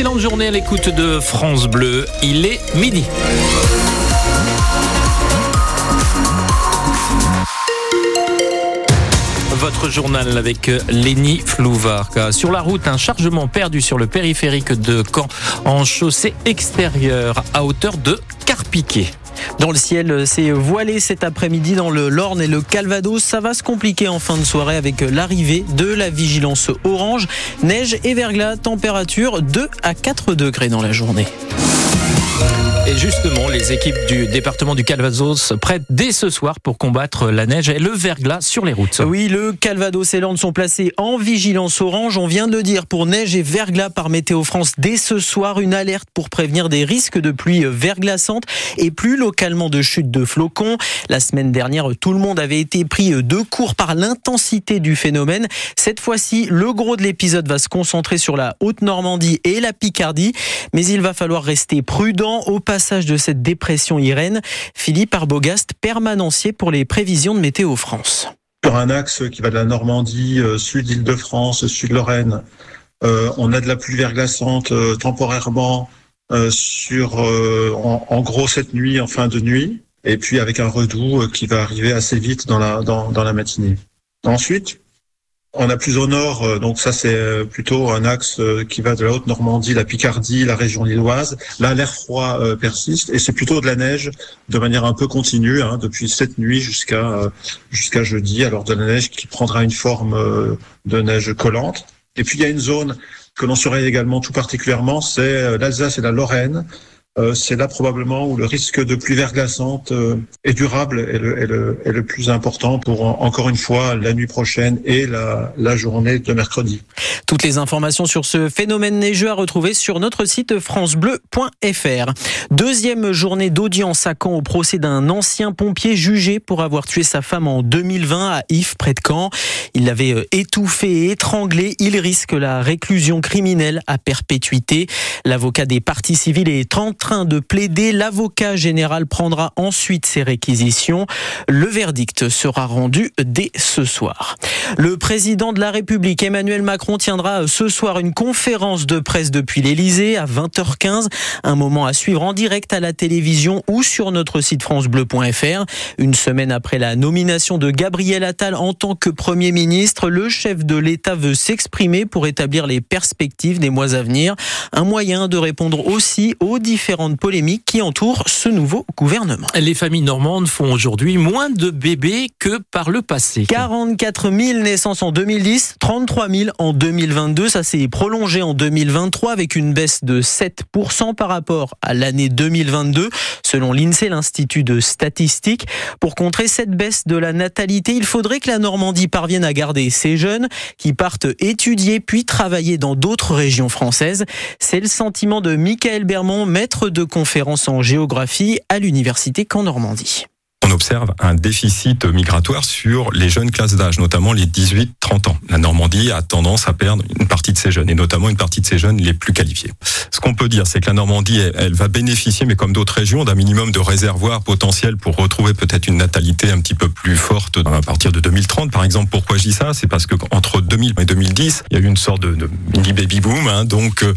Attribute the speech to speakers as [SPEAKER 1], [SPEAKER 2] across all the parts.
[SPEAKER 1] excellente journée à l'écoute de France Bleu. Il est midi. Votre journal avec Lénie Flouvard. Sur la route, un chargement perdu sur le périphérique de Caen en chaussée extérieure à hauteur de Carpiquet.
[SPEAKER 2] Dans le ciel, c'est voilé cet après-midi dans le Lorne et le Calvados. Ça va se compliquer en fin de soirée avec l'arrivée de la vigilance orange. Neige et verglas, température 2 à 4 degrés dans la journée.
[SPEAKER 1] Et justement, les équipes du département du Calvados prêtent dès ce soir pour combattre la neige et le verglas sur les routes.
[SPEAKER 2] Oui, le Calvados et l'Orne sont placés en vigilance orange. On vient de dire pour neige et verglas par Météo France dès ce soir une alerte pour prévenir des risques de pluie verglaçante et plus localement de chute de flocons. La semaine dernière, tout le monde avait été pris de court par l'intensité du phénomène. Cette fois-ci, le gros de l'épisode va se concentrer sur la Haute-Normandie et la Picardie, mais il va falloir rester prudent au passage de cette dépression Irène. Philippe Arbogast, permanencier pour les prévisions de Météo France.
[SPEAKER 3] Sur un axe qui va de la Normandie, euh, sud-Île-de-France, sud-Lorraine, euh, on a de la pluie verglaçante euh, temporairement sur, en, gros, cette nuit, en fin de nuit, et puis avec un redout qui va arriver assez vite dans la matinée. Ensuite, on a plus au nord, euh, donc ça c'est euh, plutôt un axe euh, qui va de la Haute-Normandie, la Picardie, la région lilloise. Là, l'air froid persiste et c'est plutôt de la neige de manière un peu continue, hein, depuis cette nuit jusqu'à jusqu'à jeudi. Alors de la neige qui prendra une forme de neige collante. Et puis il y a une zone que l'on surveille également tout particulièrement, c'est l'Alsace et la Lorraine, c'est là probablement où le risque de pluie verglaçante euh, est durable et le, plus important pour encore une fois la nuit prochaine et la, journée de mercredi.
[SPEAKER 2] Toutes les informations sur ce phénomène neigeux à retrouver sur notre site francebleu.fr. Deuxième journée d'audience à Caen au procès d'un ancien pompier jugé pour avoir tué sa femme en 2020 à Yves près de Caen. Il l'avait euh, étouffé et étranglé. Il risque la réclusion criminelle à perpétuité. L'avocat des parties civiles est 30 train de plaider. L'avocat général prendra ensuite ses réquisitions. Le verdict sera rendu dès ce soir. Le président de la République, Emmanuel Macron, tiendra ce soir une conférence de presse depuis l'Elysée à 20h15. Un moment à suivre en direct à la télévision ou sur notre site francebleu.fr. Une semaine après la nomination de Gabriel Attal en tant que Premier ministre, le chef de l'État veut s'exprimer pour établir les perspectives des mois à venir. Un moyen de répondre aussi aux différents différentes polémiques qui entourent ce nouveau gouvernement.
[SPEAKER 1] Les familles normandes font aujourd'hui moins de bébés que par le passé.
[SPEAKER 2] 44 000 naissances en 2010, 33 000 en 2022. Ça s'est prolongé en 2023 avec une baisse de 7% par rapport à l'année 2022, selon l'INSEE, l'Institut de statistique. Pour contrer cette baisse de la natalité, il faudrait que la Normandie parvienne à garder ces jeunes qui partent étudier puis travailler dans d'autres régions françaises. C'est le sentiment de Michael Bermond, maître de conférences en géographie à l'université Caen Normandie
[SPEAKER 4] on observe un déficit migratoire sur les jeunes classes d'âge, notamment les 18-30 ans. La Normandie a tendance à perdre une partie de ces jeunes, et notamment une partie de ces jeunes les plus qualifiés. Ce qu'on peut dire, c'est que la Normandie, elle, va bénéficier, mais comme d'autres régions, d'un minimum de réservoirs potentiels pour retrouver peut-être une natalité un petit peu plus forte à partir de 2030. Par exemple, pourquoi je dis ça C'est parce que entre 2000 et 2010, il y a eu une sorte de, mini baby boom. Hein, donc, euh,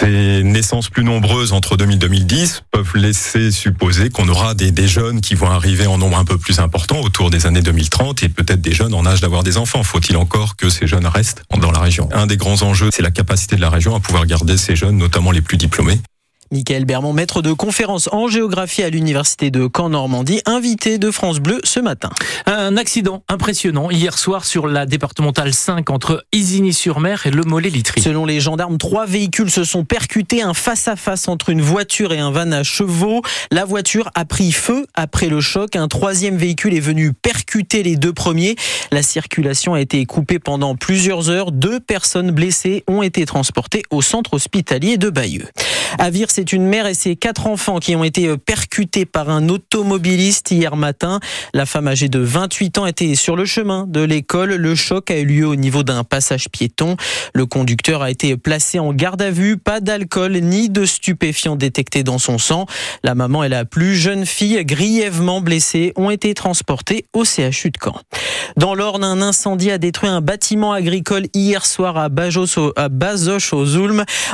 [SPEAKER 4] ces naissances plus nombreuses entre 2000 et 2010 peuvent laisser supposer qu'on aura des, des jeunes qui vont arriver arriver en nombre un peu plus important autour des années 2030 et peut-être des jeunes en âge d'avoir des enfants. Faut-il encore que ces jeunes restent dans la région? Un des grands enjeux, c'est la capacité de la région à pouvoir garder ces jeunes, notamment les plus diplômés,
[SPEAKER 2] Michael Bermond, maître de conférence en géographie à l'université de Caen-Normandie, invité de France Bleu ce matin.
[SPEAKER 1] Un accident impressionnant hier soir sur la départementale 5 entre Isigny-sur-Mer et Le Mollet-Litry.
[SPEAKER 2] Selon les gendarmes, trois véhicules se sont percutés, un face-à-face entre une voiture et un van à chevaux. La voiture a pris feu après le choc. Un troisième véhicule est venu percuter les deux premiers. La circulation a été coupée pendant plusieurs heures. Deux personnes blessées ont été transportées au centre hospitalier de Bayeux. À Vire, c'est une mère et ses quatre enfants qui ont été percutés par un automobiliste hier matin. La femme âgée de 28 ans était sur le chemin de l'école. Le choc a eu lieu au niveau d'un passage piéton. Le conducteur a été placé en garde à vue. Pas d'alcool ni de stupéfiants détectés dans son sang. La maman et la plus jeune fille, grièvement blessées, ont été transportées au CHU de Caen. Dans l'Orne, un incendie a détruit un bâtiment agricole hier soir à, Bazoches aux.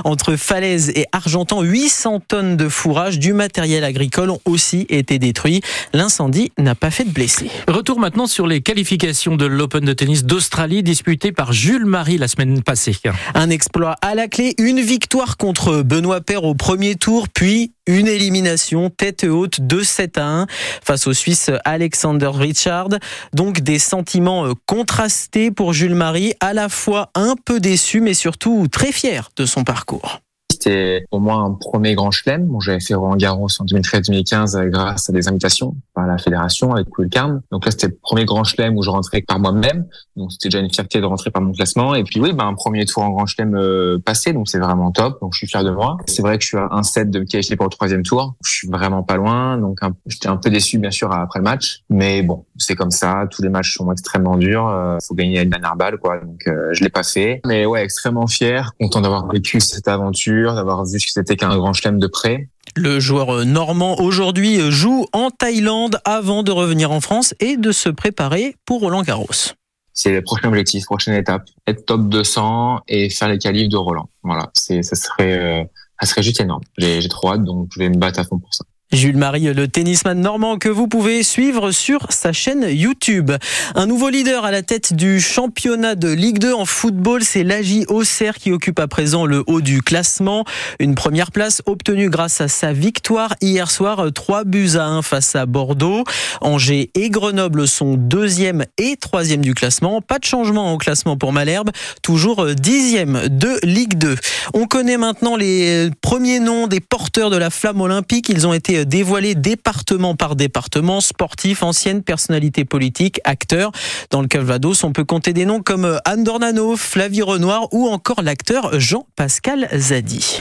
[SPEAKER 2] Entre Falaise et Argentan, 800 tonnes de fourrage du matériel agricole ont aussi été détruits. L'incendie n'a pas fait de blessés.
[SPEAKER 1] Retour maintenant sur les qualifications de l'Open de tennis d'Australie disputées par Jules Marie la semaine passée.
[SPEAKER 2] Un exploit à la clé, une victoire contre Benoît Paire au premier tour, puis une élimination tête haute de 7 à 1 face au Suisse Alexander Richard. Donc des sentiments euh, contrastés pour Jules Marie, à la fois un peu déçu mais surtout très fier de son parcours.
[SPEAKER 5] C'était pour moi un premier grand chelem. Bon, j'avais fait Roland Garros en 2013-2015 euh, grâce à des invitations par la fédération avec Carm. Donc là, c'était le premier grand chelem où je rentrais par moi-même. Donc c'était déjà une fierté de rentrer par mon classement. Et puis oui, ben, un premier tour en grand chelem euh, passé, donc c'est vraiment top. Donc je suis fier de moi. C'est vrai que je suis à un set de me qualifier pour le troisième tour. Je suis vraiment pas loin. Donc j'étais un peu déçu bien sûr après le match, mais bon, c'est comme ça. Tous les matchs sont extrêmement durs. Euh, faut gagner à une dernière balle, quoi. Donc euh, je l'ai pas fait. Mais ouais, extrêmement fier, content d'avoir vécu cette aventure, d'avoir vu que c'était qu'un grand chelem de près.
[SPEAKER 2] Le joueur normand aujourd'hui joue en Thaïlande avant de revenir en France et de se préparer pour Roland Garros.
[SPEAKER 5] C'est le prochain objectif, prochaine étape, être top 200 et faire les qualifs de Roland. Voilà, c'est ça serait euh, ça serait juste énorme. J'ai trop hâte donc je vais me battre à fond pour ça.
[SPEAKER 2] Jules Marie, le tennisman normand que vous pouvez suivre sur sa chaîne YouTube. Un nouveau leader à la tête du championnat de Ligue 2 en football, c'est l'AJ Auxerre qui occupe à présent le haut du classement. Une première place obtenue grâce à sa victoire hier soir, 3 buts à 1 face à Bordeaux. Angers et Grenoble sont deuxième et troisième du classement. Pas de changement au classement pour Malherbe, toujours dixième de Ligue 2. On connaît maintenant les premiers noms des porteurs de la flamme olympique. Ils ont été dévoilé département par département, sportifs, anciennes personnalités politiques, acteurs. Dans le Calvados, on peut compter des noms comme Anne Dornano, Flavie Renoir ou encore l'acteur Jean-Pascal Zadi.